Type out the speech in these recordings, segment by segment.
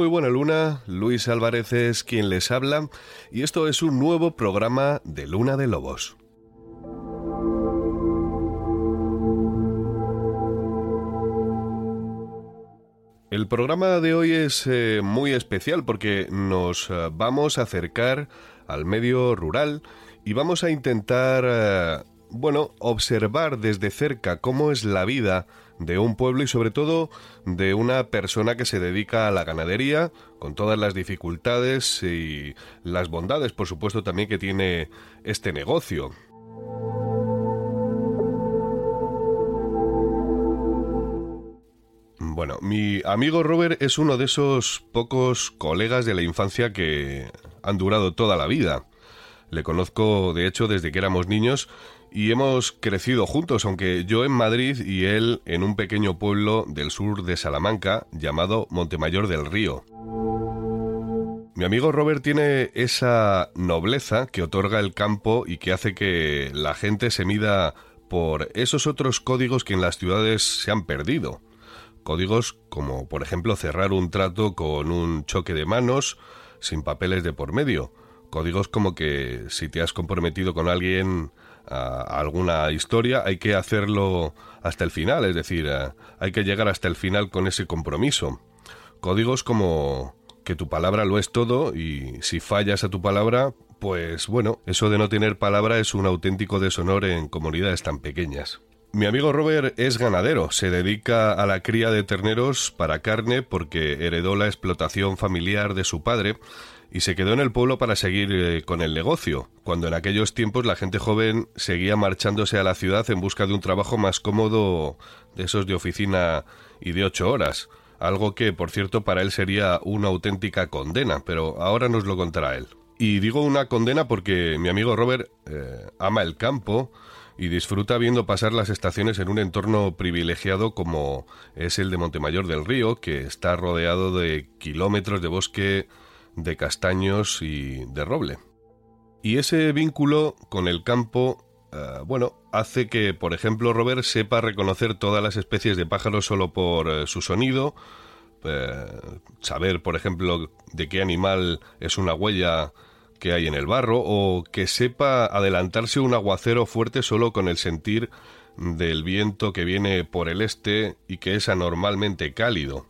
Muy buena luna, Luis Álvarez es quien les habla y esto es un nuevo programa de Luna de Lobos. El programa de hoy es eh, muy especial porque nos eh, vamos a acercar al medio rural y vamos a intentar, eh, bueno, observar desde cerca cómo es la vida de un pueblo y sobre todo de una persona que se dedica a la ganadería, con todas las dificultades y las bondades, por supuesto, también que tiene este negocio. Bueno, mi amigo Robert es uno de esos pocos colegas de la infancia que han durado toda la vida. Le conozco, de hecho, desde que éramos niños y hemos crecido juntos, aunque yo en Madrid y él en un pequeño pueblo del sur de Salamanca llamado Montemayor del Río. Mi amigo Robert tiene esa nobleza que otorga el campo y que hace que la gente se mida por esos otros códigos que en las ciudades se han perdido. Códigos como, por ejemplo, cerrar un trato con un choque de manos, sin papeles de por medio. Códigos como que si te has comprometido con alguien a alguna historia, hay que hacerlo hasta el final, es decir, hay que llegar hasta el final con ese compromiso. Códigos como que tu palabra lo es todo y si fallas a tu palabra, pues bueno, eso de no tener palabra es un auténtico deshonor en comunidades tan pequeñas. Mi amigo Robert es ganadero, se dedica a la cría de terneros para carne porque heredó la explotación familiar de su padre y se quedó en el pueblo para seguir eh, con el negocio, cuando en aquellos tiempos la gente joven seguía marchándose a la ciudad en busca de un trabajo más cómodo de esos de oficina y de ocho horas, algo que, por cierto, para él sería una auténtica condena, pero ahora nos lo contará él. Y digo una condena porque mi amigo Robert eh, ama el campo, y disfruta viendo pasar las estaciones en un entorno privilegiado como es el de Montemayor del Río, que está rodeado de kilómetros de bosque de castaños y de roble. Y ese vínculo con el campo, eh, bueno, hace que, por ejemplo, Robert sepa reconocer todas las especies de pájaros solo por eh, su sonido, eh, saber, por ejemplo, de qué animal es una huella que hay en el barro o que sepa adelantarse un aguacero fuerte solo con el sentir del viento que viene por el este y que es anormalmente cálido.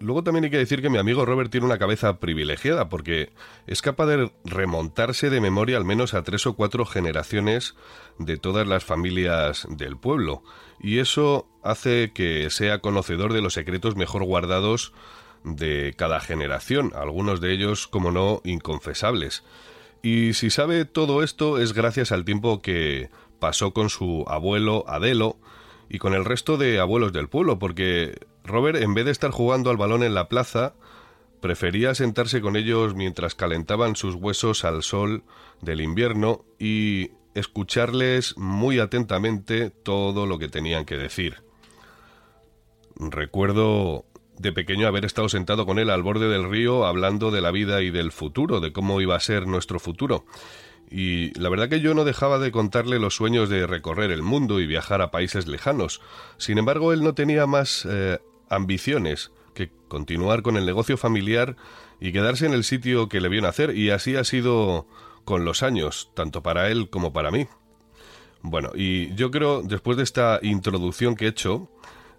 Luego también hay que decir que mi amigo Robert tiene una cabeza privilegiada porque es capaz de remontarse de memoria al menos a tres o cuatro generaciones de todas las familias del pueblo y eso hace que sea conocedor de los secretos mejor guardados de cada generación, algunos de ellos, como no, inconfesables. Y si sabe todo esto es gracias al tiempo que pasó con su abuelo Adelo y con el resto de abuelos del pueblo, porque Robert, en vez de estar jugando al balón en la plaza, prefería sentarse con ellos mientras calentaban sus huesos al sol del invierno y escucharles muy atentamente todo lo que tenían que decir. Recuerdo de pequeño haber estado sentado con él al borde del río hablando de la vida y del futuro, de cómo iba a ser nuestro futuro. Y la verdad que yo no dejaba de contarle los sueños de recorrer el mundo y viajar a países lejanos. Sin embargo, él no tenía más eh, ambiciones que continuar con el negocio familiar y quedarse en el sitio que le vio nacer, y así ha sido con los años, tanto para él como para mí. Bueno, y yo creo, después de esta introducción que he hecho,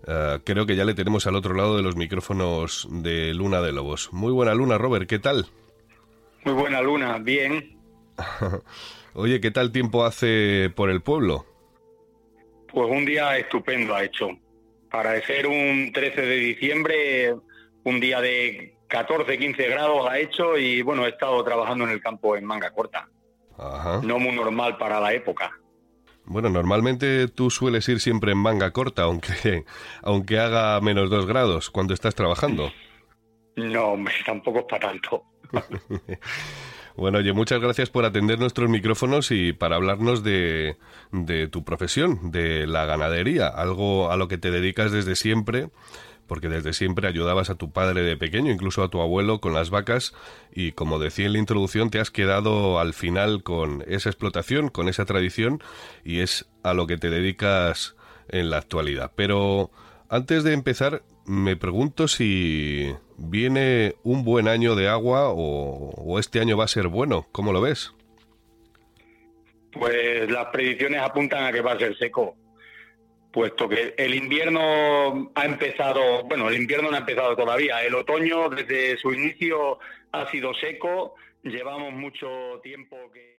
eh, creo que ya le tenemos al otro lado de los micrófonos de Luna de Lobos. Muy buena Luna, Robert, ¿qué tal? Muy buena Luna, bien. Oye, ¿qué tal tiempo hace por el pueblo? Pues un día estupendo ha hecho. Para ser un 13 de diciembre, un día de 14, 15 grados ha hecho y bueno, he estado trabajando en el campo en manga corta. No muy normal para la época. Bueno, normalmente tú sueles ir siempre en manga corta, aunque, aunque haga menos dos grados cuando estás trabajando. No, tampoco es para tanto. Bueno, oye, muchas gracias por atender nuestros micrófonos y para hablarnos de, de tu profesión, de la ganadería, algo a lo que te dedicas desde siempre porque desde siempre ayudabas a tu padre de pequeño, incluso a tu abuelo con las vacas, y como decía en la introducción, te has quedado al final con esa explotación, con esa tradición, y es a lo que te dedicas en la actualidad. Pero antes de empezar, me pregunto si viene un buen año de agua o, este año va a ser bueno. ¿Cómo lo ves? Pues las predicciones apuntan a que va a ser seco, puesto que el invierno ha empezado, bueno, el invierno no ha empezado todavía, el otoño desde su inicio ha sido seco, llevamos mucho tiempo que...